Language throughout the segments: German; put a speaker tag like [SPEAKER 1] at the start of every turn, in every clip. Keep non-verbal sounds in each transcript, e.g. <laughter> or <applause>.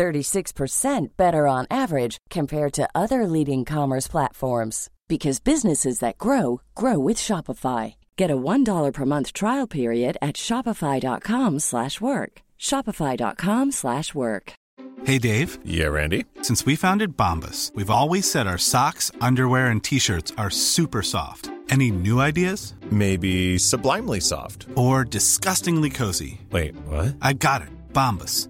[SPEAKER 1] 36% better on average compared to other leading commerce platforms because businesses that grow grow with Shopify. Get a $1 per month trial period at shopify.com/work. shopify.com/work.
[SPEAKER 2] Hey Dave.
[SPEAKER 3] Yeah, Randy.
[SPEAKER 2] Since we founded Bombus, we've always said our socks, underwear and t-shirts are super soft. Any new ideas?
[SPEAKER 3] Maybe sublimely soft
[SPEAKER 2] or disgustingly cozy.
[SPEAKER 3] Wait, what?
[SPEAKER 2] I got it. Bombus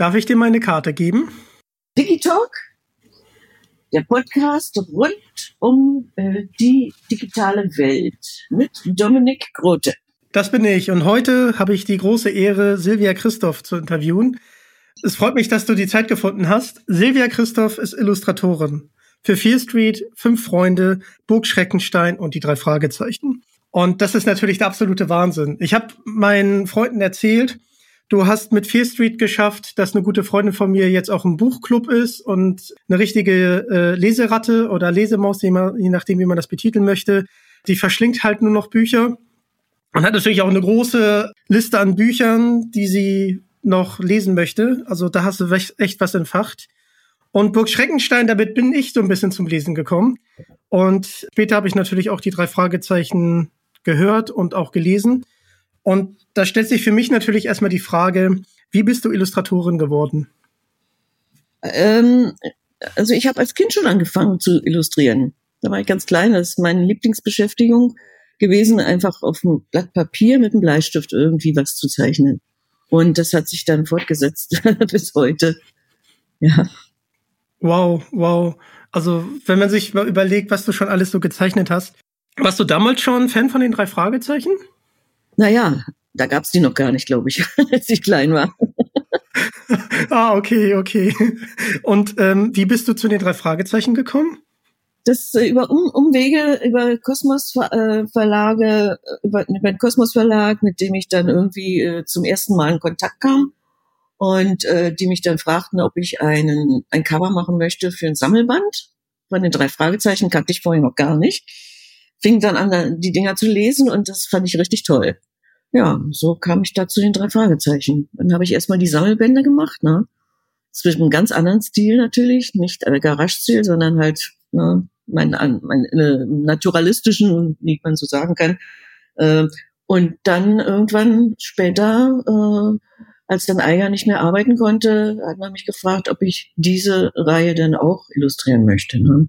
[SPEAKER 4] Darf ich dir meine Karte geben?
[SPEAKER 5] Digitalk, der Podcast rund um äh, die digitale Welt mit Dominik Grote.
[SPEAKER 4] Das bin ich und heute habe ich die große Ehre, Silvia Christoph zu interviewen. Es freut mich, dass du die Zeit gefunden hast. Silvia Christoph ist Illustratorin für Fear Street, Fünf Freunde, Burg Schreckenstein und die drei Fragezeichen. Und das ist natürlich der absolute Wahnsinn. Ich habe meinen Freunden erzählt, du hast mit Fear Street geschafft, dass eine gute Freundin von mir jetzt auch im Buchclub ist und eine richtige äh, Leseratte oder Lesemaus, je nachdem, wie man das betiteln möchte. Die verschlingt halt nur noch Bücher und hat natürlich auch eine große Liste an Büchern, die sie noch lesen möchte. Also da hast du echt was entfacht. Und Burg Schreckenstein, damit bin ich so ein bisschen zum Lesen gekommen. Und später habe ich natürlich auch die drei Fragezeichen gehört und auch gelesen. Und da stellt sich für mich natürlich erstmal die Frage, wie bist du Illustratorin geworden?
[SPEAKER 5] Ähm, also ich habe als Kind schon angefangen zu illustrieren. Da war ich ganz klein, das ist meine Lieblingsbeschäftigung gewesen, einfach auf einem Blatt Papier mit einem Bleistift irgendwie was zu zeichnen. Und das hat sich dann fortgesetzt <laughs> bis heute. Ja.
[SPEAKER 4] Wow, wow. Also, wenn man sich mal überlegt, was du schon alles so gezeichnet hast. Warst du damals schon Fan von den drei Fragezeichen?
[SPEAKER 5] Naja, da gab's die noch gar nicht, glaube ich, <laughs> als ich klein war. <laughs>
[SPEAKER 4] ah, okay, okay. Und ähm, wie bist du zu den drei Fragezeichen gekommen?
[SPEAKER 5] Das äh, über um, Umwege, über Kosmos äh, Verlage, über, über den Kosmos Verlag, mit dem ich dann irgendwie äh, zum ersten Mal in Kontakt kam und äh, die mich dann fragten, ob ich einen ein Cover machen möchte für ein Sammelband. Von den drei Fragezeichen kannte ich vorher noch gar nicht. Fing dann an, die Dinger zu lesen und das fand ich richtig toll. Ja, so kam ich da zu den drei Fragezeichen. Dann habe ich erstmal die Sammelbände gemacht, ne? Zwischen einem ganz anderen Stil natürlich, nicht äh, Garage-Stil, sondern halt ne, meinen mein, äh, naturalistischen, wie man so sagen kann. Äh, und dann irgendwann später äh, als dann Eiger nicht mehr arbeiten konnte, hat man mich gefragt, ob ich diese Reihe dann auch illustrieren möchte. Ne?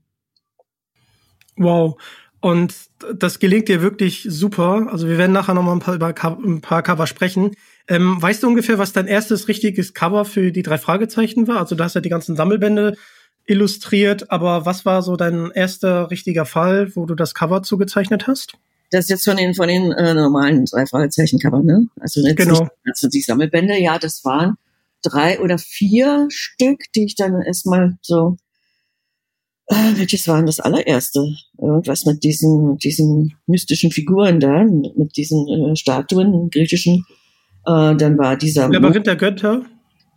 [SPEAKER 4] Wow. Und das gelingt dir wirklich super. Also wir werden nachher nochmal ein paar, über ein paar Cover sprechen. Ähm, weißt du ungefähr, was dein erstes richtiges Cover für die drei Fragezeichen war? Also du hast ja die ganzen Sammelbände illustriert, aber was war so dein erster richtiger Fall, wo du das Cover zugezeichnet hast?
[SPEAKER 5] Das ist jetzt von den, von den äh, normalen drei Fragezeichen-Cover, ne? Also, jetzt
[SPEAKER 4] genau.
[SPEAKER 5] Nicht, also die Sammelbände, ja, das waren drei oder vier Stück, die ich dann erstmal so, äh, welches waren das allererste? Irgendwas mit diesen, diesen mystischen Figuren da, mit diesen äh, Statuen, griechischen. Äh, dann war dieser.
[SPEAKER 4] Labyrinth der Götter.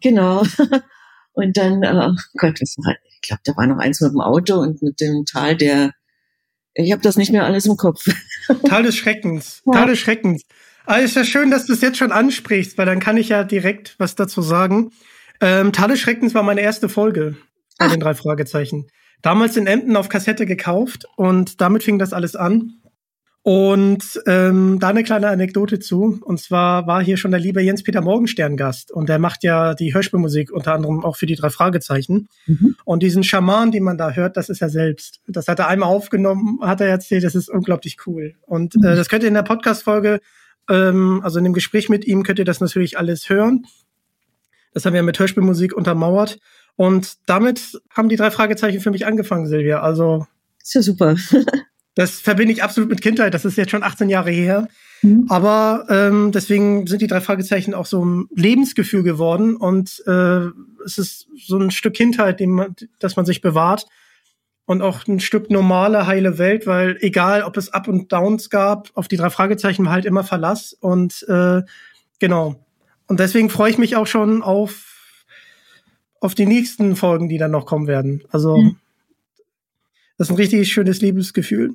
[SPEAKER 5] Genau. <laughs> und dann, äh, Gott, was war, ich glaube, da war noch eins mit dem Auto und mit dem Tal der ich habe das nicht mehr alles im Kopf. <laughs>
[SPEAKER 4] Tal des Schreckens. Ja. Tal des Schreckens. Aber ist ja schön, dass du es jetzt schon ansprichst, weil dann kann ich ja direkt was dazu sagen. Ähm, Tal des Schreckens war meine erste Folge bei Ach. den drei Fragezeichen. Damals in Emden auf Kassette gekauft und damit fing das alles an. Und ähm, da eine kleine Anekdote zu. Und zwar war hier schon der liebe Jens-Peter Morgenstern Gast. Und der macht ja die Hörspielmusik unter anderem auch für die drei Fragezeichen. Mhm. Und diesen Schaman, den man da hört, das ist er selbst. Das hat er einmal aufgenommen, hat er erzählt, das ist unglaublich cool. Und äh, das könnt ihr in der Podcast-Folge, ähm, also in dem Gespräch mit ihm, könnt ihr das natürlich alles hören. Das haben wir mit Hörspielmusik untermauert. Und damit haben die drei Fragezeichen für mich angefangen, Silvia. Also.
[SPEAKER 5] Ist ja super. <laughs>
[SPEAKER 4] Das verbinde ich absolut mit Kindheit. Das ist jetzt schon 18 Jahre her. Mhm. Aber ähm, deswegen sind die drei Fragezeichen auch so ein Lebensgefühl geworden. Und äh, es ist so ein Stück Kindheit, dem man, das man sich bewahrt. Und auch ein Stück normale, heile Welt, weil egal, ob es Up und Downs gab, auf die drei Fragezeichen war halt immer Verlass. Und äh, genau. Und deswegen freue ich mich auch schon auf, auf die nächsten Folgen, die dann noch kommen werden. Also mhm. Das ist ein richtig schönes Lebensgefühl.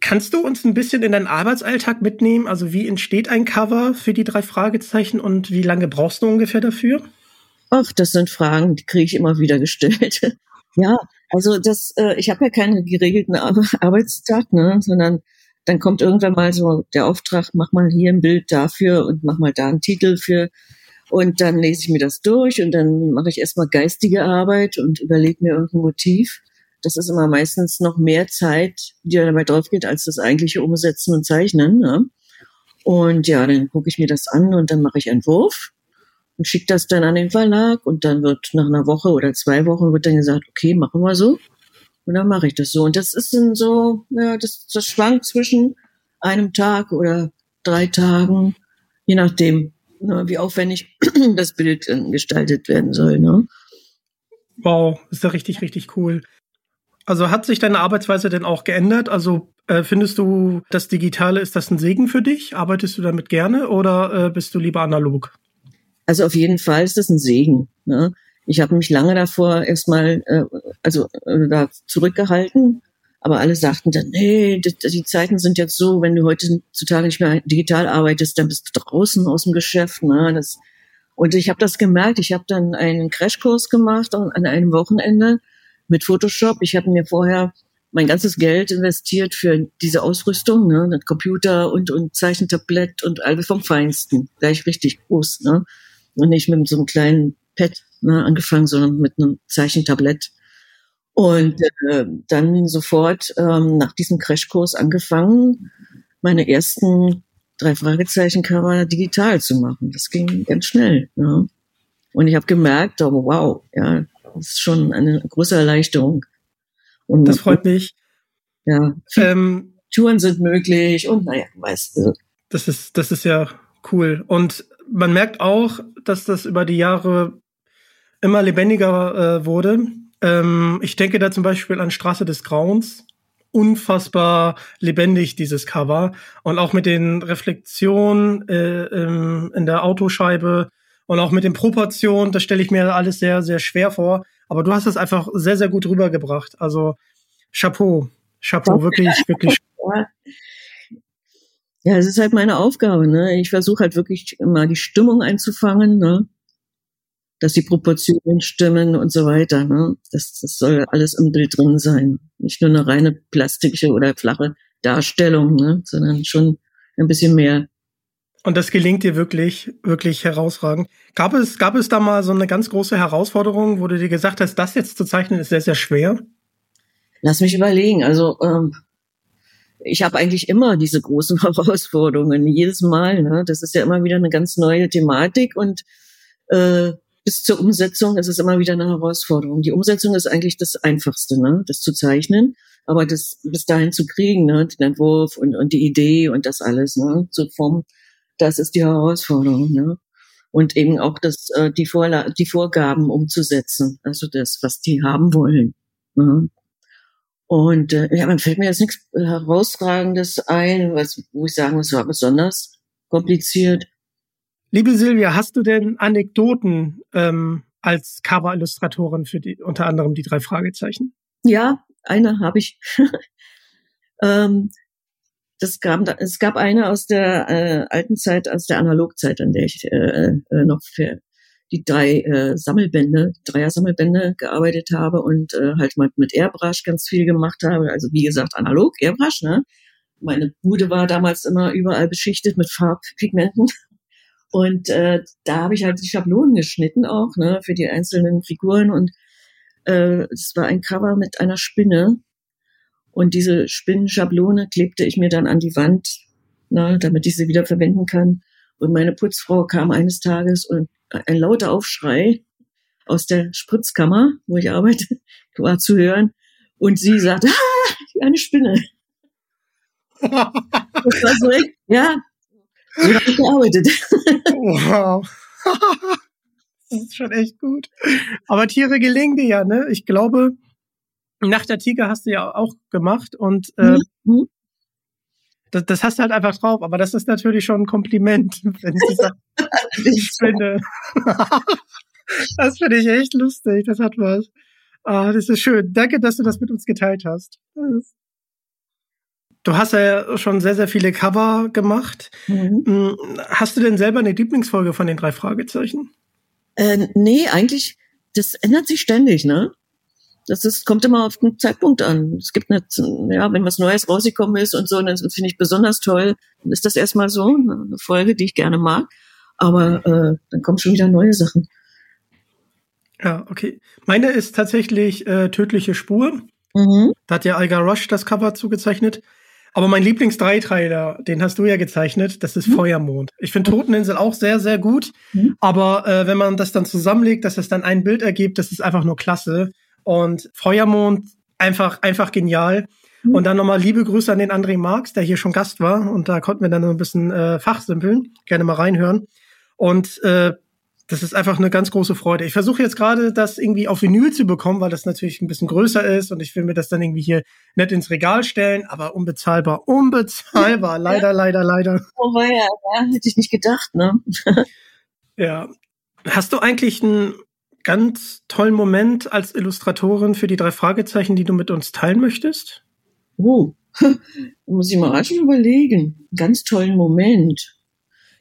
[SPEAKER 4] Kannst du uns ein bisschen in deinen Arbeitsalltag mitnehmen? Also wie entsteht ein Cover für die drei Fragezeichen und wie lange brauchst du ungefähr dafür?
[SPEAKER 5] Ach, das sind Fragen, die kriege ich immer wieder gestellt. <laughs> ja, also das, äh, ich habe ja keinen geregelten Arbeitstag, ne, sondern dann kommt irgendwann mal so der Auftrag, mach mal hier ein Bild dafür und mach mal da einen Titel für. Und dann lese ich mir das durch und dann mache ich erstmal geistige Arbeit und überlege mir irgendein Motiv das ist immer meistens noch mehr Zeit, die dabei drauf geht, als das eigentliche Umsetzen und Zeichnen. Ne? Und ja, dann gucke ich mir das an und dann mache ich einen Wurf und schicke das dann an den Verlag und dann wird nach einer Woche oder zwei Wochen wird dann gesagt, okay, machen wir so. Und dann mache ich das so. Und das ist dann so, ja, das, das schwankt zwischen einem Tag oder drei Tagen, je nachdem, ne, wie aufwendig <clears throat> das Bild gestaltet werden soll. Ne?
[SPEAKER 4] Wow, ist ja richtig, richtig cool. Also hat sich deine Arbeitsweise denn auch geändert? Also äh, findest du, das Digitale, ist das ein Segen für dich? Arbeitest du damit gerne oder äh, bist du lieber analog?
[SPEAKER 5] Also auf jeden Fall ist das ein Segen. Ne? Ich habe mich lange davor erstmal äh, also äh, da zurückgehalten, aber alle sagten dann, nee, die, Zeiten sind jetzt so, wenn du heutzutage nicht mehr digital arbeitest, dann bist du draußen aus dem Geschäft. Ne? Das, und ich habe das gemerkt. Ich habe dann einen Crashkurs gemacht an einem Wochenende mit Photoshop. Ich habe mir vorher mein ganzes Geld investiert für diese Ausrüstung, ne, Computer und, und Zeichentablett und alles vom Feinsten. Gleich richtig groß, ne? Und nicht mit so einem kleinen Pad ne, angefangen, sondern mit einem Zeichentablett. Und äh, dann sofort ähm, nach diesem Crashkurs angefangen, meine ersten drei Fragezeichen-Cover digital zu machen. Das ging ganz schnell. Ne? Und ich habe gemerkt, oh, wow, ja, das ist schon eine große Erleichterung.
[SPEAKER 4] Und das freut mich.
[SPEAKER 5] Ja, ähm, Touren sind möglich und naja, weißt du.
[SPEAKER 4] Das ist, das ist ja cool. Und man merkt auch, dass das über die Jahre immer lebendiger äh, wurde. Ähm, ich denke da zum Beispiel an Straße des Grauens. Unfassbar lebendig, dieses Cover. Und auch mit den Reflexionen äh, in der Autoscheibe und auch mit den Proportionen, das stelle ich mir alles sehr, sehr schwer vor. Aber du hast es einfach sehr, sehr gut rübergebracht. Also Chapeau. Chapeau, wirklich, wirklich.
[SPEAKER 5] Ja, es ist halt meine Aufgabe. Ne? Ich versuche halt wirklich immer die Stimmung einzufangen, ne? Dass die Proportionen stimmen und so weiter. Ne? Das, das soll alles im Bild drin sein. Nicht nur eine reine plastische oder flache Darstellung, ne? sondern schon ein bisschen mehr.
[SPEAKER 4] Und das gelingt dir wirklich, wirklich herausragend. Gab es, gab es da mal so eine ganz große Herausforderung, wo du dir gesagt hast, das jetzt zu zeichnen ist sehr, sehr schwer?
[SPEAKER 5] Lass mich überlegen. Also ähm, ich habe eigentlich immer diese großen <laughs> Herausforderungen, jedes Mal. Ne? Das ist ja immer wieder eine ganz neue Thematik und äh, bis zur Umsetzung ist es immer wieder eine Herausforderung. Die Umsetzung ist eigentlich das Einfachste, ne? das zu zeichnen, aber das bis dahin zu kriegen, ne? den Entwurf und, und die Idee und das alles, ne? zu formen das ist die Herausforderung. Ne? Und eben auch das, äh, die, Vorla die Vorgaben umzusetzen, also das, was die haben wollen. Ne? Und äh, ja, man fällt mir jetzt nichts herausragendes ein, was, wo ich sagen muss, war besonders kompliziert.
[SPEAKER 4] Liebe Silvia, hast du denn Anekdoten ähm, als Cover-Illustratorin für die unter anderem die drei Fragezeichen?
[SPEAKER 5] Ja, eine habe ich. <laughs> ähm, das gab, es gab eine aus der äh, alten Zeit, aus der Analogzeit, an der ich äh, äh, noch für die drei äh, Sammelbände, Dreier-Sammelbände gearbeitet habe und äh, halt mal mit Airbrush ganz viel gemacht habe. Also wie gesagt, analog, Airbrush, ne? meine Bude war damals immer überall beschichtet mit Farbpigmenten. Und äh, da habe ich halt die Schablonen geschnitten auch, ne, für die einzelnen Figuren. Und äh, es war ein Cover mit einer Spinne. Und diese Spinnenschablone klebte ich mir dann an die Wand, ne, damit ich sie wieder verwenden kann. Und meine Putzfrau kam eines Tages und ein lauter Aufschrei aus der Spritzkammer, wo ich arbeite, <laughs> war zu hören. Und sie sagte, <laughs> ah, eine Spinne. <laughs> das war so, ja, so habe ich gearbeitet.
[SPEAKER 4] Wow. <laughs> das ist schon echt gut. Aber Tiere gelingen dir ja, ne? Ich glaube, nach der Tiger hast du ja auch gemacht und äh, mhm. das, das hast du halt einfach drauf. Aber das ist natürlich schon ein Kompliment, <laughs> wenn ich das <laughs> ich finde. das finde ich echt lustig. Das hat was. Ah, das ist schön. Danke, dass du das mit uns geteilt hast. Du hast ja schon sehr, sehr viele Cover gemacht. Mhm. Hm, hast du denn selber eine Lieblingsfolge von den drei Fragezeichen?
[SPEAKER 5] Äh, nee, eigentlich, das ändert sich ständig, ne? Das ist, kommt immer auf den Zeitpunkt an. Es gibt eine, ja, wenn was Neues rausgekommen ist und so, dann finde ich besonders toll, dann ist das erstmal so eine Folge, die ich gerne mag. Aber äh, dann kommen schon wieder neue Sachen.
[SPEAKER 4] Ja, okay. Meine ist tatsächlich äh, Tödliche Spur. Mhm. Da hat ja Alga Rush das Cover zugezeichnet. Aber mein Lieblings-Dreiteiler, den hast du ja gezeichnet, das ist mhm. Feuermond. Ich finde Toteninsel auch sehr, sehr gut. Mhm. Aber äh, wenn man das dann zusammenlegt, dass es dann ein Bild ergibt, das ist einfach nur klasse. Und Feuermond einfach, einfach genial. Mhm. Und dann nochmal liebe Grüße an den André Marx, der hier schon Gast war. Und da konnten wir dann noch ein bisschen äh, fachsimpeln. Gerne mal reinhören. Und äh, das ist einfach eine ganz große Freude. Ich versuche jetzt gerade, das irgendwie auf Vinyl zu bekommen, weil das natürlich ein bisschen größer ist und ich will mir das dann irgendwie hier nett ins Regal stellen, aber unbezahlbar, unbezahlbar, <laughs> leider, leider, leider.
[SPEAKER 5] Oh ja, ja, hätte ich nicht gedacht, ne? <laughs>
[SPEAKER 4] ja. Hast du eigentlich einen ganz tollen Moment als Illustratorin für die drei Fragezeichen, die du mit uns teilen möchtest?
[SPEAKER 5] Oh, <laughs> muss ich mal rasch überlegen. Ganz tollen Moment.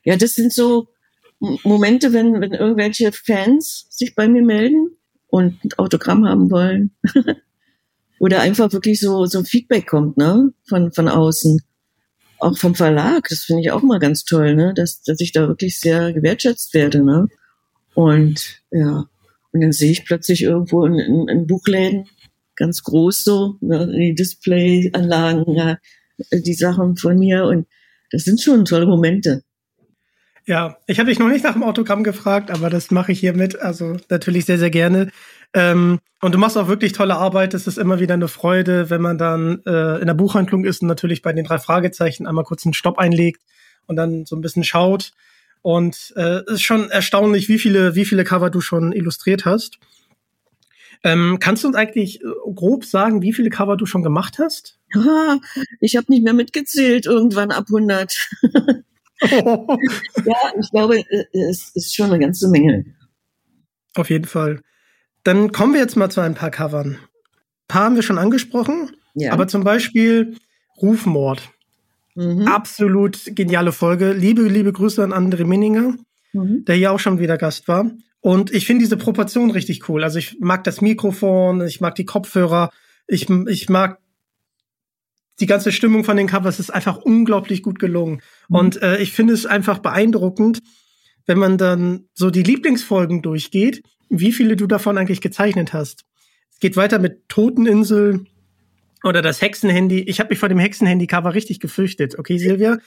[SPEAKER 5] Ja, das sind so Momente, wenn, wenn irgendwelche Fans sich bei mir melden und ein Autogramm haben wollen. <laughs> Oder einfach wirklich so, so Feedback kommt, ne, von, von außen. Auch vom Verlag, das finde ich auch mal ganz toll, ne, dass, dass ich da wirklich sehr gewertschätzt werde, ne. Und, ja. Und dann sehe ich plötzlich irgendwo in, in, in Buchläden, ganz groß so, ne, die Displayanlagen, ja, die Sachen von mir und das sind schon tolle Momente.
[SPEAKER 4] Ja, ich habe dich noch nicht nach dem Autogramm gefragt, aber das mache ich hiermit. Also natürlich sehr, sehr gerne. Ähm, und du machst auch wirklich tolle Arbeit. Es ist immer wieder eine Freude, wenn man dann äh, in der Buchhandlung ist und natürlich bei den drei Fragezeichen einmal kurz einen Stopp einlegt und dann so ein bisschen schaut. Und äh, es ist schon erstaunlich, wie viele, wie viele Cover du schon illustriert hast. Ähm, kannst du uns eigentlich äh, grob sagen, wie viele Cover du schon gemacht hast? <laughs>
[SPEAKER 5] Ich habe nicht mehr mitgezählt, irgendwann ab 100. <laughs> ja, ich glaube, äh, es ist schon eine ganze Menge.
[SPEAKER 4] Auf jeden Fall. Dann kommen wir jetzt mal zu ein paar Covern. Ein paar haben wir schon angesprochen, ja. aber zum Beispiel Rufmord. Mhm. Absolut geniale Folge. Liebe, liebe Grüße an André Minninger, mhm. der hier auch schon wieder Gast war. Und ich finde diese Proportion richtig cool. Also ich mag das Mikrofon, ich mag die Kopfhörer, ich, ich mag die ganze Stimmung von den Covers ist einfach unglaublich gut gelungen. Mhm. Und äh, ich finde es einfach beeindruckend, wenn man dann so die Lieblingsfolgen durchgeht, wie viele du davon eigentlich gezeichnet hast. Es geht weiter mit Toteninsel oder das Hexenhandy. Ich habe mich vor dem Hexenhandy-Cover richtig gefürchtet. Okay, Silvia?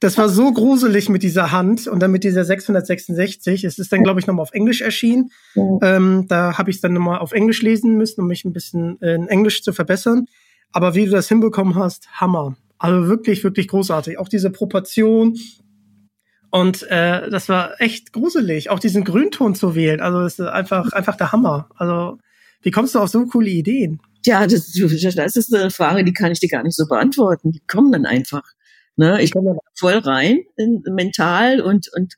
[SPEAKER 4] Das war so gruselig mit dieser Hand und dann mit dieser 666. Es ist dann, glaube ich, nochmal auf Englisch erschienen. Mhm. Ähm, da habe ich es dann nochmal auf Englisch lesen müssen, um mich ein bisschen in Englisch zu verbessern. Aber wie du das hinbekommen hast, Hammer. Also wirklich, wirklich großartig. Auch diese Proportion. Und äh, das war echt gruselig, auch diesen Grünton zu wählen. Also das ist einfach, einfach der Hammer. Also wie kommst du auf so coole Ideen?
[SPEAKER 5] Ja, das, das ist eine Frage, die kann ich dir gar nicht so beantworten. Die kommen dann einfach. Ne? Ich komme voll rein, in, mental und, und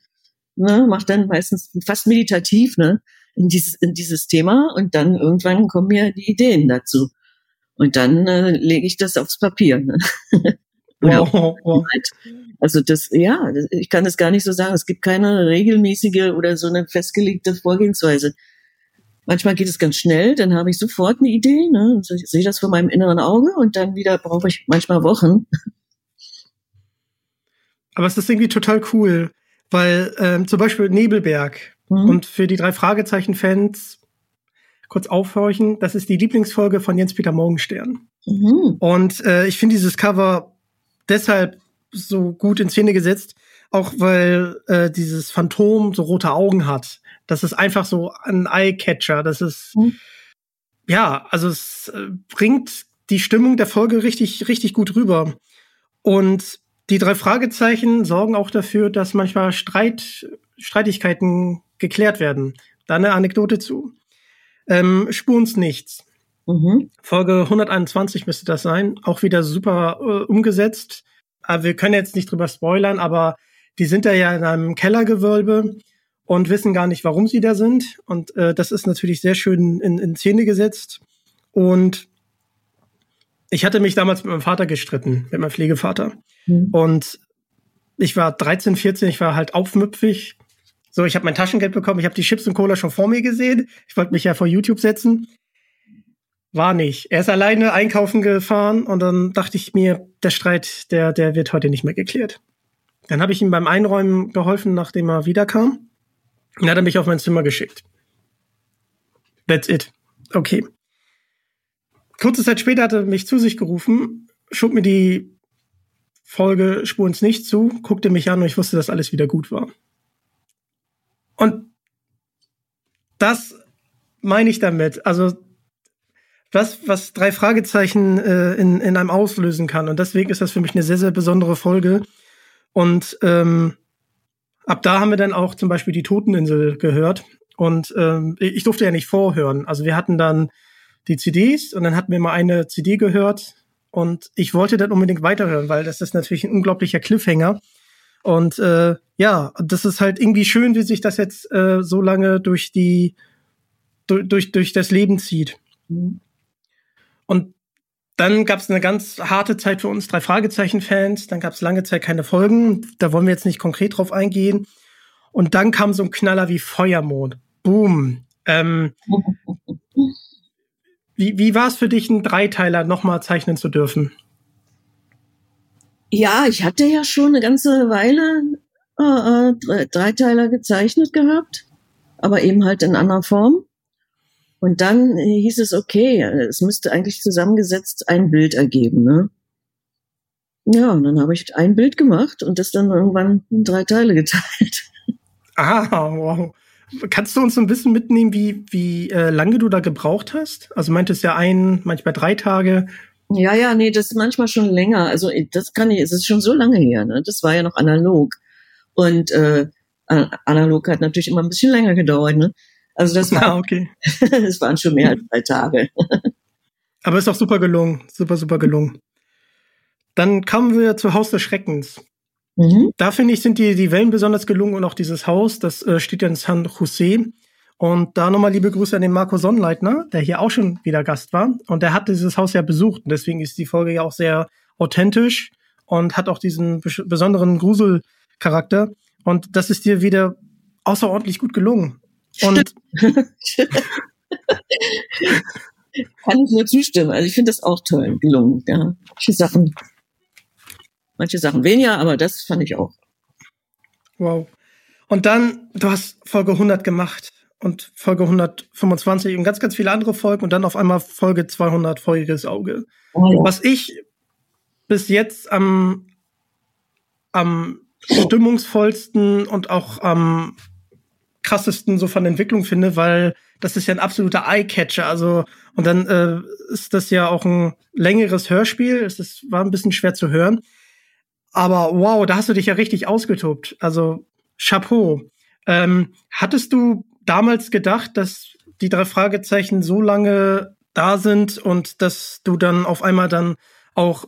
[SPEAKER 5] ne, mache dann meistens fast meditativ ne, in, dieses, in dieses Thema und dann irgendwann kommen mir die Ideen dazu. Und dann äh, lege ich das aufs Papier. Ne? <laughs> Oh, oh. Also das, ja, ich kann das gar nicht so sagen. Es gibt keine regelmäßige oder so eine festgelegte Vorgehensweise. Manchmal geht es ganz schnell, dann habe ich sofort eine Idee, ne? Ich sehe das vor meinem inneren Auge und dann wieder brauche ich manchmal Wochen. <laughs>
[SPEAKER 4] aber es ist irgendwie total cool, weil ähm, zum Beispiel Nebelberg mhm. und für die drei Fragezeichen-Fans kurz aufhorchen, das ist die Lieblingsfolge von Jens-Peter Morgenstern. Mhm. Und äh, ich finde dieses Cover deshalb so gut in Szene gesetzt, auch weil äh, dieses Phantom so rote Augen hat. Das ist einfach so ein Eye-Catcher. Das ist, mhm. ja, also es äh, bringt die Stimmung der Folge richtig, richtig gut rüber. Und die drei Fragezeichen sorgen auch dafür, dass manchmal Streit, Streitigkeiten geklärt werden. Da eine Anekdote zu. Ähm, Spurens nichts. Mhm. Folge 121 müsste das sein. Auch wieder super äh, umgesetzt. Aber wir können jetzt nicht drüber spoilern, aber die sind da ja in einem Kellergewölbe und wissen gar nicht, warum sie da sind. Und äh, das ist natürlich sehr schön in, in Szene gesetzt. Und ich hatte mich damals mit meinem Vater gestritten, mit meinem Pflegevater. Mhm. Und ich war 13, 14, ich war halt aufmüpfig. So, ich habe mein Taschengeld bekommen, ich habe die Chips und Cola schon vor mir gesehen. Ich wollte mich ja vor YouTube setzen. War nicht. Er ist alleine einkaufen gefahren und dann dachte ich mir, der Streit, der, der wird heute nicht mehr geklärt. Dann habe ich ihm beim Einräumen geholfen, nachdem er wiederkam. Und hat er mich auf mein Zimmer geschickt. That's it. Okay. Kurze Zeit später hat er mich zu sich gerufen, schob mir die Folge Spur ins Nicht zu, guckte mich an und ich wusste, dass alles wieder gut war. Und das meine ich damit. Also das, was drei Fragezeichen äh, in, in einem auslösen kann. Und deswegen ist das für mich eine sehr, sehr besondere Folge. Und ähm, ab da haben wir dann auch zum Beispiel die Toteninsel gehört. Und ähm, ich durfte ja nicht vorhören. Also wir hatten dann die CDs und dann hatten wir mal eine CD gehört. Und ich wollte dann unbedingt weiterhören, weil das ist natürlich ein unglaublicher Cliffhanger. Und äh, ja, das ist halt irgendwie schön, wie sich das jetzt äh, so lange durch die durch, durch, durch das Leben zieht. Und dann gab es eine ganz harte Zeit für uns drei Fragezeichen-Fans. Dann gab es lange Zeit keine Folgen. Da wollen wir jetzt nicht konkret drauf eingehen. Und dann kam so ein Knaller wie Feuermond. Boom. Ähm, <laughs> wie wie war es für dich, einen Dreiteiler nochmal zeichnen zu dürfen?
[SPEAKER 5] Ja, ich hatte ja schon eine ganze Weile äh, äh Dreiteiler gezeichnet gehabt, aber eben halt in anderer Form. Und dann hieß es, okay, es müsste eigentlich zusammengesetzt ein Bild ergeben. Ne? Ja, und dann habe ich ein Bild gemacht und das dann irgendwann in drei Teile geteilt. <laughs>
[SPEAKER 4] Ah, wow. Kannst du uns ein bisschen mitnehmen, wie, wie äh, lange du da gebraucht hast? Also meintest ja ein, manchmal drei Tage.
[SPEAKER 5] Ja, ja, nee, das ist manchmal schon länger. Also das kann ich, es ist schon so lange her, ne? Das war ja noch analog. Und äh, analog hat natürlich immer ein bisschen länger gedauert, ne? Also das <laughs> war, ah, okay. <laughs> das waren schon mehr als drei Tage. <laughs>
[SPEAKER 4] Aber ist auch super gelungen, super, super gelungen. Dann kommen wir zu Haus des Schreckens. Mhm. Da finde ich, sind die, die Wellen besonders gelungen und auch dieses Haus, das äh, steht ja in San Jose. Und da nochmal liebe Grüße an den Marco Sonnleitner, der hier auch schon wieder Gast war. Und der hat dieses Haus ja besucht. Und deswegen ist die Folge ja auch sehr authentisch und hat auch diesen besonderen Gruselcharakter. Und das ist dir wieder außerordentlich gut gelungen. Und <laughs>
[SPEAKER 5] kann ich nur zustimmen. Also ich finde das auch toll gelungen. Ja, manche Sachen, manche Sachen weniger, aber das fand ich auch.
[SPEAKER 4] Wow. Und dann, du hast Folge 100 gemacht und Folge 125 und ganz, ganz viele andere Folgen und dann auf einmal Folge 200, Feuriges Auge. Oh, ja. Was ich bis jetzt am, am stimmungsvollsten und auch am krassesten so von Entwicklung finde, weil das ist ja ein absoluter Eye-Catcher. Also, und dann äh, ist das ja auch ein längeres Hörspiel. Es ist, war ein bisschen schwer zu hören. Aber wow, da hast du dich ja richtig ausgetobt. Also, Chapeau. Ähm, hattest du damals gedacht, dass die drei Fragezeichen so lange da sind und dass du dann auf einmal dann auch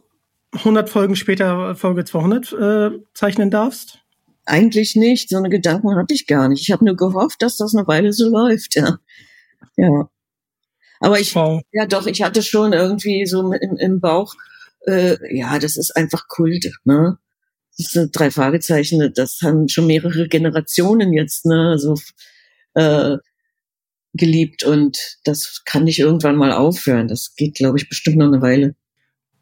[SPEAKER 4] 100 Folgen später Folge 200 äh, zeichnen darfst?
[SPEAKER 5] Eigentlich nicht. So eine Gedanken hatte ich gar nicht. Ich habe nur gehofft, dass das eine Weile so läuft, ja. Ja. Aber ich, wow. ja doch, ich hatte schon irgendwie so im, im Bauch, äh, ja, das ist einfach Kult, ne? Das sind drei Fragezeichen, das haben schon mehrere Generationen jetzt, ne, so äh, geliebt und das kann nicht irgendwann mal aufhören. Das geht, glaube ich, bestimmt noch eine Weile.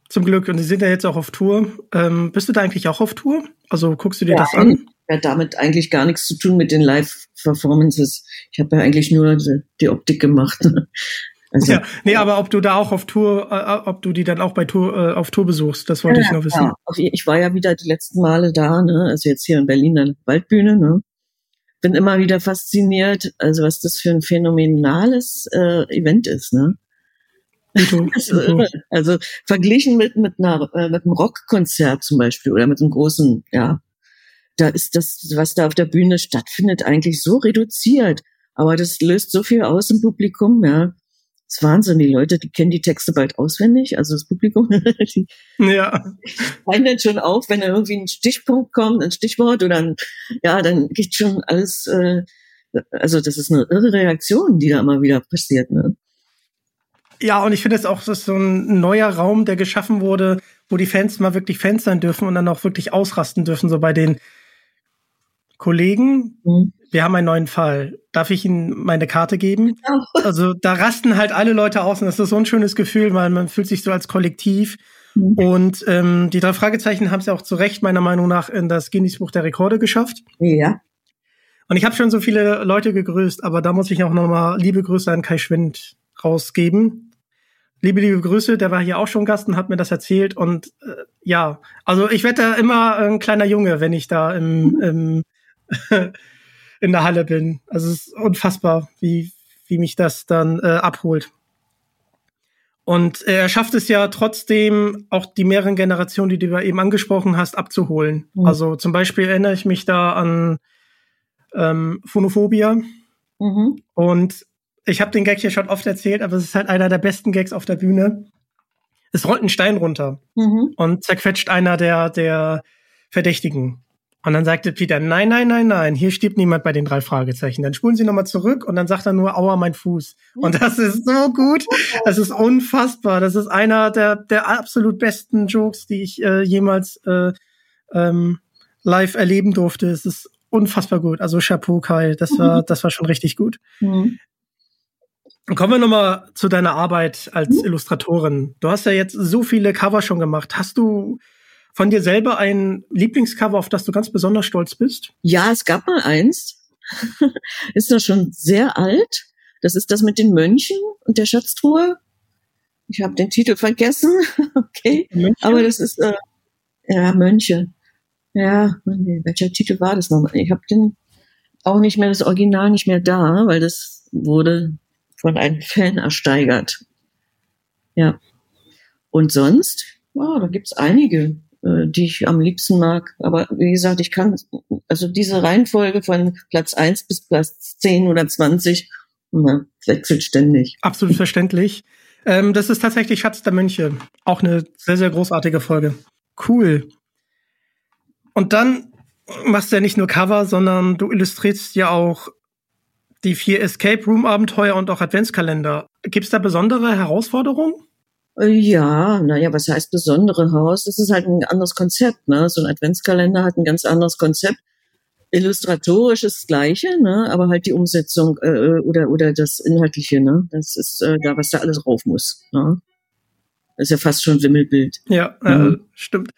[SPEAKER 4] Zum Glück. Und die sind ja jetzt auch auf Tour. Ähm, bist du da eigentlich auch auf Tour? Also guckst du dir
[SPEAKER 5] Ja,
[SPEAKER 4] das an?
[SPEAKER 5] Hat damit eigentlich gar nichts zu tun mit den Live-Performances. Ich habe ja eigentlich nur die, die Optik gemacht. <laughs> Also,
[SPEAKER 4] Ja, nee, aber ob du da auch auf Tour, äh, ob du die dann auch bei Tour, äh, auf Tour besuchst, das wollte ich nur wissen.
[SPEAKER 5] Ja, ich war ja wieder die letzten Male da, ne? also jetzt hier in Berlin an der Waldbühne. Ne? Bin immer wieder fasziniert, also was das für ein phänomenales äh, Event ist. Ne? Irre. <laughs> Also verglichen mit mit einer äh, mit einem Rockkonzert zum Beispiel oder mit einem großen, ja, da ist das, was da auf der Bühne stattfindet, eigentlich so reduziert. Aber das löst so viel aus im Publikum, ja. Das ist Wahnsinn. Die Leute, die kennen die Texte bald auswendig, also das Publikum, <laughs> die
[SPEAKER 4] Ja,
[SPEAKER 5] fallen dann schon auf, wenn da irgendwie ein Stichpunkt kommt, ein Stichwort oder ein, ja, dann geht schon alles, äh, also das ist eine irre Reaktion, die da immer wieder passiert, ne?
[SPEAKER 4] ja, und ich finde es auch, das ist so ein neuer Raum, der geschaffen wurde, wo die Fans mal wirklich Fans sein dürfen und dann auch wirklich ausrasten dürfen, so bei den Kollegen.
[SPEAKER 5] Mhm.
[SPEAKER 4] Wir haben einen neuen Fall. Darf ich Ihnen meine Karte geben? Also da rasten halt alle Leute aus und das ist so ein schönes Gefühl, weil man fühlt sich so als Kollektiv.
[SPEAKER 5] Mhm.
[SPEAKER 4] Und ähm, die drei Fragezeichen haben es ja auch zu Recht meiner Meinung nach in das Guinness Buch der Rekorde geschafft.
[SPEAKER 5] Ja.
[SPEAKER 4] Und ich habe schon so viele Leute gegrüßt, aber da muss ich auch nochmal liebe Grüße an Kai Schwind rausgeben. Liebe, liebe Grüße, der war hier auch schon Gast und hat mir das erzählt. Und äh, ja, also ich werde da immer ein kleiner Junge, wenn ich da im, im <laughs> in der Halle bin. Also es ist unfassbar, wie, wie mich das dann äh, abholt. Und er schafft es ja trotzdem, auch die mehreren Generationen, die du eben angesprochen hast, abzuholen.
[SPEAKER 5] Mhm.
[SPEAKER 4] Also zum Beispiel erinnere ich mich da an ähm, Phonophobia.
[SPEAKER 5] Mhm.
[SPEAKER 4] Und ich habe den Gag hier schon oft erzählt, aber es ist halt einer der besten Gags auf der Bühne. Es rollt ein Stein runter
[SPEAKER 5] Mhm.
[SPEAKER 4] und zerquetscht einer der, der Verdächtigen. Und dann sagte Peter, nein, nein, nein, nein, hier stirbt niemand bei den drei Fragezeichen. Dann spulen sie nochmal zurück und dann sagt er nur, aua, mein Fuß. Und das ist so gut. Das ist unfassbar. Das ist einer der, der absolut besten Jokes, die ich äh, jemals äh, ähm, live erleben durfte. Es ist unfassbar gut. Also Chapeau, Kai. Das war, das war schon richtig gut.
[SPEAKER 5] Mhm.
[SPEAKER 4] Kommen wir nochmal zu deiner Arbeit als Illustratorin. Du hast ja jetzt so viele Cover schon gemacht. Hast du von dir selber ein Lieblingscover, auf das du ganz besonders stolz bist?
[SPEAKER 5] Ja, es gab mal eins. <laughs> ist doch schon sehr alt. Das ist das mit den Mönchen und der Schatztruhe. Ich habe den Titel vergessen. <laughs> okay. Aber das ist, äh, ja, Mönche. Ja, nee, welcher Titel war das nochmal? Ich habe den auch nicht mehr, das Original nicht mehr da, weil das wurde von einem Fan ersteigert. Ja. Und sonst, ja, da gibt's einige, äh, die ich am liebsten mag. Aber wie gesagt, ich kann, also diese Reihenfolge von Platz eins bis Platz 10 oder 20 na, wechselt ständig.
[SPEAKER 4] Absolut verständlich. Ähm, das ist tatsächlich Schatz der Mönche. Auch eine sehr, sehr großartige Folge. Cool. Und dann machst du ja nicht nur Cover, sondern du illustrierst ja auch die vier Escape Room Abenteuer und auch Adventskalender. Gibt es da besondere Herausforderungen?
[SPEAKER 5] Äh, Ja, naja, was heißt besondere Haus? Das ist halt ein anderes Konzept, ne? So ein Adventskalender hat ein ganz anderes Konzept. Illustratorisch ist das Gleiche, ne? Aber halt die Umsetzung äh, oder oder das Inhaltliche, ne? Das ist äh, da, was da alles drauf muss. Ne? Das ist ja fast schon Wimmelbild.
[SPEAKER 4] Ja, äh,
[SPEAKER 5] Mhm.
[SPEAKER 4] stimmt.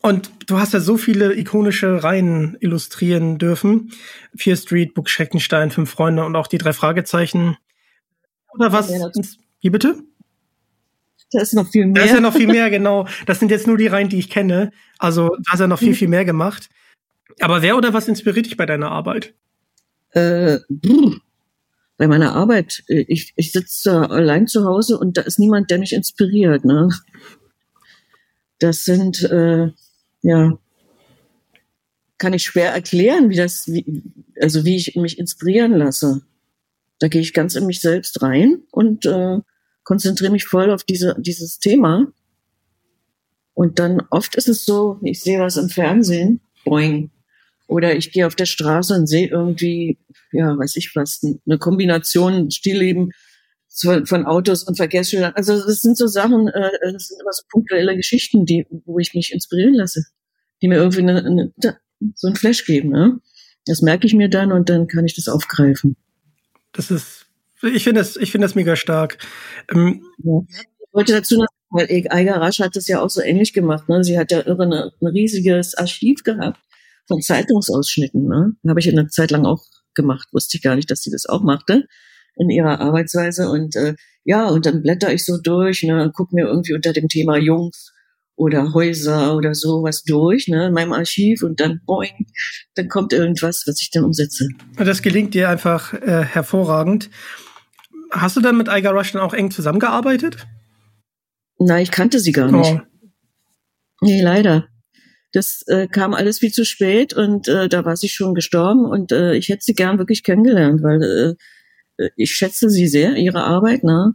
[SPEAKER 4] Und du hast ja so viele ikonische Reihen illustrieren dürfen. Fear Street, Buck Schreckenstein, Fünf Freunde und auch die drei Fragezeichen. Oder was? Wie bitte?
[SPEAKER 5] Da ist noch viel mehr.
[SPEAKER 4] Da ist ja noch viel mehr, genau. Das sind jetzt nur die Reihen, die ich kenne. Also da ist ja noch viel, viel mehr gemacht. Aber wer oder was inspiriert dich bei deiner Arbeit?
[SPEAKER 5] äh, bei meiner Arbeit, äh, ich, ich sitze da allein zu Hause und da ist niemand, der mich inspiriert. Ne? Das sind, äh, ja, kann ich schwer erklären, wie das, wie, also wie ich mich inspirieren lasse. Da gehe ich ganz in mich selbst rein und äh, konzentriere mich voll auf diese, dieses Thema. Und dann oft ist es so, ich sehe was im Fernsehen, boing. Oder ich gehe auf der Straße und sehe irgendwie, ja, weiß ich was, eine Kombination Stillleben von Autos und Verkehrsschildern. Also das sind so Sachen, äh, das sind immer so punktuelle Geschichten, die, wo ich mich inspirieren lasse, die mir irgendwie eine, eine, so einen Flash geben. Ne? Das merke ich mir dann und dann kann ich das aufgreifen.
[SPEAKER 4] Das ist, ich finde das, ich finde das mega stark. Ähm,
[SPEAKER 5] Ja. Ich wollte dazu noch Weil Eiger Rasch hat das ja auch so ähnlich gemacht. Ne? Sie hat ja irre eine, ein riesiges Archiv gehabt von Zeitungsausschnitten. Ne? Habe ich eine Zeit lang auch gemacht. Wusste ich gar nicht, dass sie das auch machte in ihrer Arbeitsweise. Und äh, ja, und dann blätter ich so durch, ne, guck mir irgendwie unter dem Thema Jungs oder Häuser oder sowas durch, ne, in meinem Archiv und dann boing, dann kommt irgendwas, was ich dann umsetze.
[SPEAKER 4] Das gelingt dir einfach äh, hervorragend. Hast du dann mit Iger Rush dann auch eng zusammengearbeitet?
[SPEAKER 5] Nein, ich kannte sie gar nicht. Oh. Nee, leider. Das äh, kam alles viel zu spät und äh, da war sie schon gestorben und äh, ich hätte sie gern wirklich kennengelernt, weil äh, ich schätze sie sehr, ihre Arbeit, ne?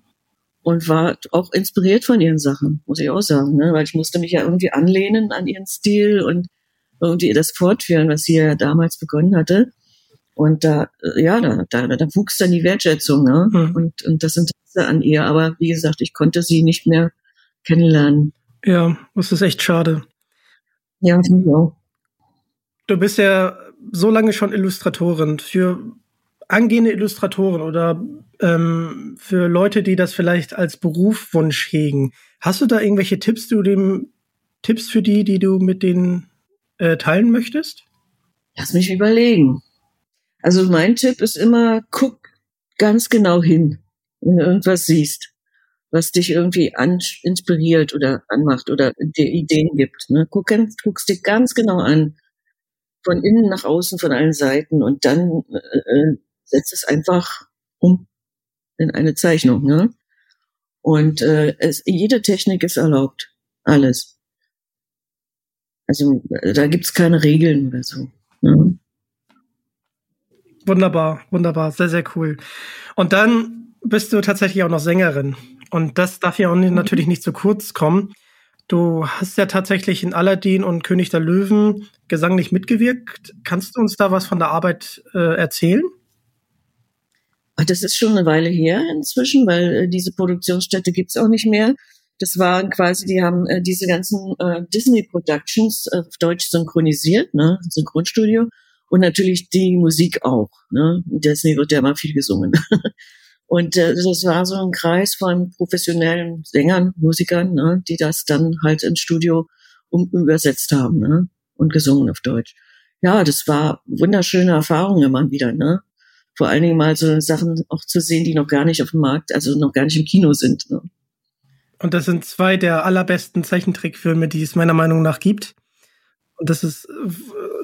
[SPEAKER 5] Und war auch inspiriert von ihren Sachen, muss ich auch sagen, ne? Weil ich musste mich ja irgendwie anlehnen an ihren Stil und irgendwie das fortführen, was sie ja damals begonnen hatte. Und da, ja, da, da, da wuchs dann die Wertschätzung, ne? Mhm. Und, und das Interesse an ihr. Aber wie gesagt, ich konnte sie nicht mehr kennenlernen.
[SPEAKER 4] Ja, das ist echt schade.
[SPEAKER 5] Ja, finde ich auch.
[SPEAKER 4] Du bist ja so lange schon Illustratorin. Für angehende Illustratoren oder ähm, für Leute, die das vielleicht als Berufwunsch hegen, hast du da irgendwelche Tipps, du dem Tipps für die, die du mit denen äh, teilen möchtest?
[SPEAKER 5] Lass mich überlegen. Also mein Tipp ist immer, guck ganz genau hin, wenn du irgendwas siehst was dich irgendwie an, inspiriert oder anmacht oder dir Ideen gibt. Ne? Guck, guckst dir ganz genau an, von innen nach außen, von allen Seiten und dann äh, äh, setzt es einfach um in eine Zeichnung. Ne? Und äh, es, jede Technik ist erlaubt, alles. Also da gibt's keine Regeln oder so.
[SPEAKER 4] Wunderbar, wunderbar, sehr, sehr cool. Und dann bist du tatsächlich auch noch Sängerin. Und das darf ja auch nicht, natürlich nicht zu kurz kommen. Du hast ja tatsächlich in Aladdin und König der Löwen gesanglich mitgewirkt. Kannst du uns da was von der Arbeit äh, erzählen?
[SPEAKER 5] Das ist schon eine Weile her inzwischen, weil äh, diese Produktionsstätte gibt's auch nicht mehr. Das waren quasi, die haben äh, diese ganzen äh, Disney Productions auf Deutsch synchronisiert, ne, Synchronstudio. Und natürlich die Musik auch. Ne? Disney wird ja immer viel gesungen. <laughs> Und äh, das war so ein Kreis von professionellen Sängern, Musikern, ne, die das dann halt ins Studio um, übersetzt haben ne, und gesungen auf Deutsch. Ja, das war wunderschöne Erfahrung immer wieder. Ne? Vor allen Dingen mal so Sachen auch zu sehen, die noch gar nicht auf dem Markt, also noch gar nicht im Kino sind. Ne?
[SPEAKER 4] Und das sind zwei der allerbesten Zeichentrickfilme, die es meiner Meinung nach gibt. Und das ist,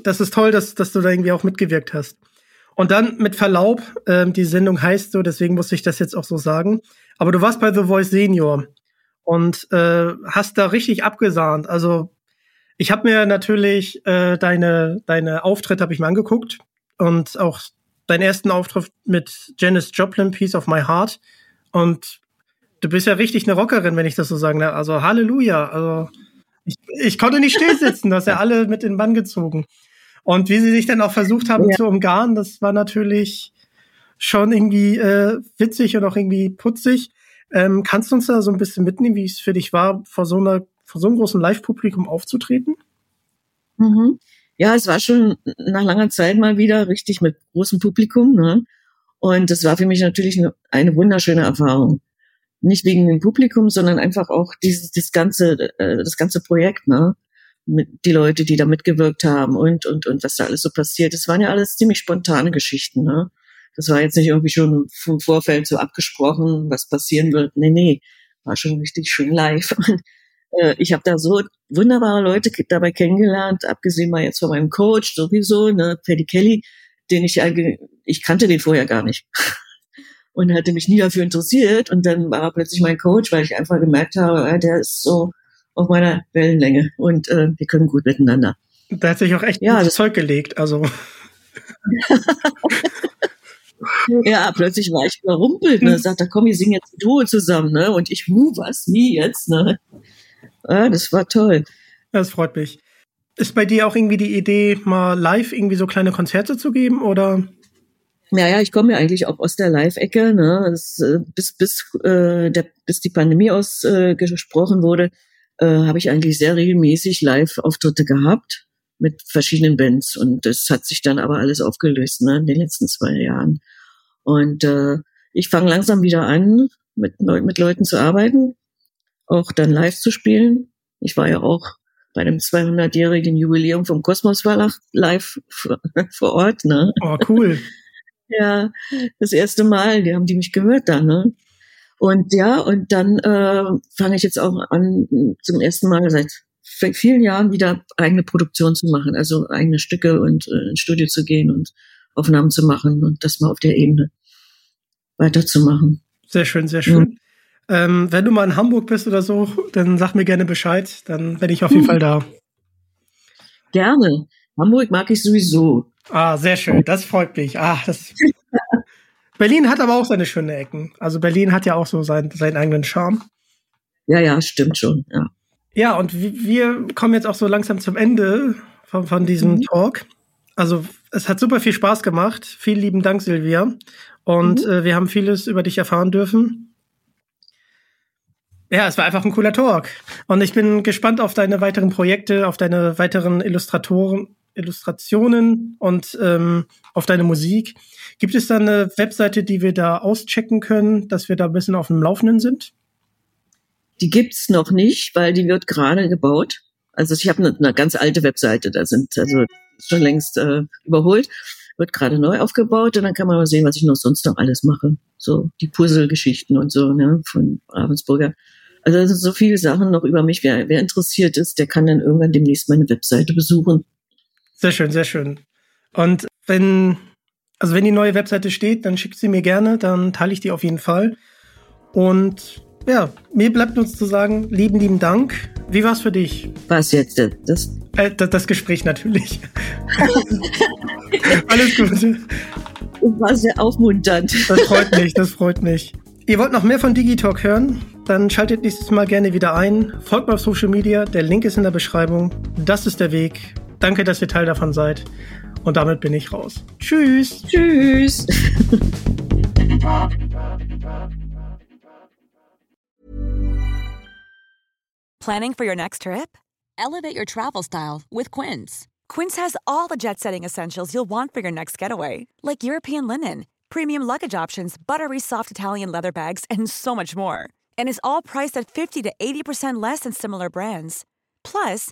[SPEAKER 4] das ist toll, dass, dass du da irgendwie auch mitgewirkt hast. Und dann mit Verlaub, äh, die Sendung heißt so, deswegen muss ich das jetzt auch so sagen. Aber du warst bei The Voice Senior und äh, hast da richtig abgesahnt. Also ich habe mir natürlich äh, deine deine Auftritte habe ich mir angeguckt und auch deinen ersten Auftritt mit Janis Joplin Piece of My Heart und du bist ja richtig eine Rockerin, wenn ich das so sagen darf. Also Halleluja. Also ich, ich konnte nicht still sitzen, dass er alle mit in den Bann gezogen. Und wie sie sich dann auch versucht haben ja. zu umgarnen, das war natürlich schon irgendwie äh, witzig und auch irgendwie putzig. Ähm, kannst du uns da so ein bisschen mitnehmen, wie es für dich war, vor so einer, vor so einem großen Live-Publikum aufzutreten?
[SPEAKER 5] Mhm. Ja, es war schon nach langer Zeit mal wieder richtig mit großem Publikum, ne? Und das war für mich natürlich eine, eine wunderschöne Erfahrung. Nicht wegen dem Publikum, sondern einfach auch dieses, das ganze, äh, das ganze Projekt, ne? Mit, die Leute, die da mitgewirkt haben und, und, und was da alles so passiert. Das waren ja alles ziemlich spontane Geschichten, ne? Das war jetzt nicht irgendwie schon vom Vorfeld so abgesprochen, was passieren wird. Nee, nee, war schon richtig schön live. Äh, ich habe da so wunderbare Leute dabei kennengelernt, abgesehen mal jetzt von meinem Coach sowieso, ne, Paddy Kelly, den ich eigentlich, ich kannte den vorher gar nicht. <laughs> Und hatte mich nie dafür interessiert. Und dann war er plötzlich mein Coach, weil ich einfach gemerkt habe, der ist so auf meiner Wellenlänge und äh, wir können gut miteinander.
[SPEAKER 4] Da hat sich auch echt ja, das Zeug gelegt, also. <laughs>
[SPEAKER 5] ja, plötzlich war ich überrumpelt, ne, sagt, da komm, wir singen jetzt Duo zusammen, ne, und ich, hu, was, wie jetzt, ne. Ja, das war toll.
[SPEAKER 4] Das freut mich. Ist bei dir auch irgendwie die Idee, mal live irgendwie so kleine Konzerte zu geben, oder?
[SPEAKER 5] Naja, ich komme ja eigentlich auch aus der Live-Ecke, ne, das, äh, bis, bis, äh, der, bis die Pandemie ausgesprochen äh, wurde, äh, habe ich eigentlich sehr regelmäßig Live-Auftritte gehabt mit verschiedenen Bands und das hat sich dann aber alles aufgelöst ne, in den letzten zwei Jahren. Und äh, ich fange langsam wieder an, mit, mit Leuten zu arbeiten. auch dann live zu spielen. Ich war ja auch bei dem 200-jährigen Jubiläum vom Kosmos Verlag live vor <laughs> Ort. Ne?
[SPEAKER 4] Oh, cool. <laughs>
[SPEAKER 5] ja, das erste Mal, die haben die mich gehört da. Ne? Und ja, und dann äh, fange ich jetzt auch an, zum ersten Mal seit vielen Jahren wieder eigene Produktion zu machen, also eigene Stücke und äh, ins Studio zu gehen und Aufnahmen zu machen und das mal auf der Ebene weiterzumachen.
[SPEAKER 4] Sehr schön, sehr schön. Ja. Ähm, wenn du mal in Hamburg bist oder so, dann sag mir gerne Bescheid, dann bin ich auf jeden hm. Fall da.
[SPEAKER 5] Gerne. Hamburg mag ich sowieso.
[SPEAKER 4] Ah, sehr schön. Das freut mich. Ah, das. <laughs> Berlin hat aber auch seine schönen Ecken. Also Berlin hat ja auch so seinen, seinen eigenen Charme.
[SPEAKER 5] Ja, ja, stimmt schon. Ja.
[SPEAKER 4] Ja, und wir kommen jetzt auch so langsam zum Ende von, von diesem mhm. Talk. Also es hat super viel Spaß gemacht. Vielen lieben Dank, Silvia. Und mhm. äh, wir haben vieles über dich erfahren dürfen. Ja, es war einfach ein cooler Talk. Und ich bin gespannt auf deine weiteren Projekte, auf deine weiteren Illustratoren, Illustrationen und ähm, auf deine Musik. Gibt es da eine Webseite, die wir da auschecken können, dass wir da ein bisschen auf dem Laufenden sind?
[SPEAKER 5] Die gibt's noch nicht, weil die wird gerade gebaut. Also ich habe eine, eine, ganz alte Webseite, da sind also schon längst äh, überholt, wird gerade neu aufgebaut und dann kann man mal sehen, was ich noch sonst noch alles mache. So die Puzzle-Geschichten und so ne, von Ravensburger. Also so viele Sachen noch über mich. Wer, wer interessiert ist, der kann dann irgendwann demnächst meine Webseite besuchen.
[SPEAKER 4] Sehr schön, sehr schön. Und wenn, also wenn die neue Webseite steht, dann schickt sie mir gerne, dann teile ich die auf jeden Fall. Und ja, mir bleibt uns zu sagen, lieben, lieben Dank. Wie war's für dich?
[SPEAKER 5] Was jetzt? Das,
[SPEAKER 4] äh, das, das Gespräch natürlich. <laughs> Alles Gute.
[SPEAKER 5] War sehr aufmunternd.
[SPEAKER 4] Das freut mich, das freut mich. Ihr wollt noch mehr von Digitalk hören? Dann schaltet nächstes Mal gerne wieder ein. Folgt mir auf Social Media, der Link ist in der Beschreibung. Das ist der Weg. Danke, dass ihr Teil davon seid. Und damit bin ich raus. Tschüss.
[SPEAKER 5] Tschüss.
[SPEAKER 6] Planning for your next trip? Elevate your travel style with Quince. Quince has all the jet setting essentials you'll want for your next getaway, like European linen, premium luggage options, buttery soft Italian leather bags, and so much more. And is all priced at 50 to 80% less than similar brands. Plus,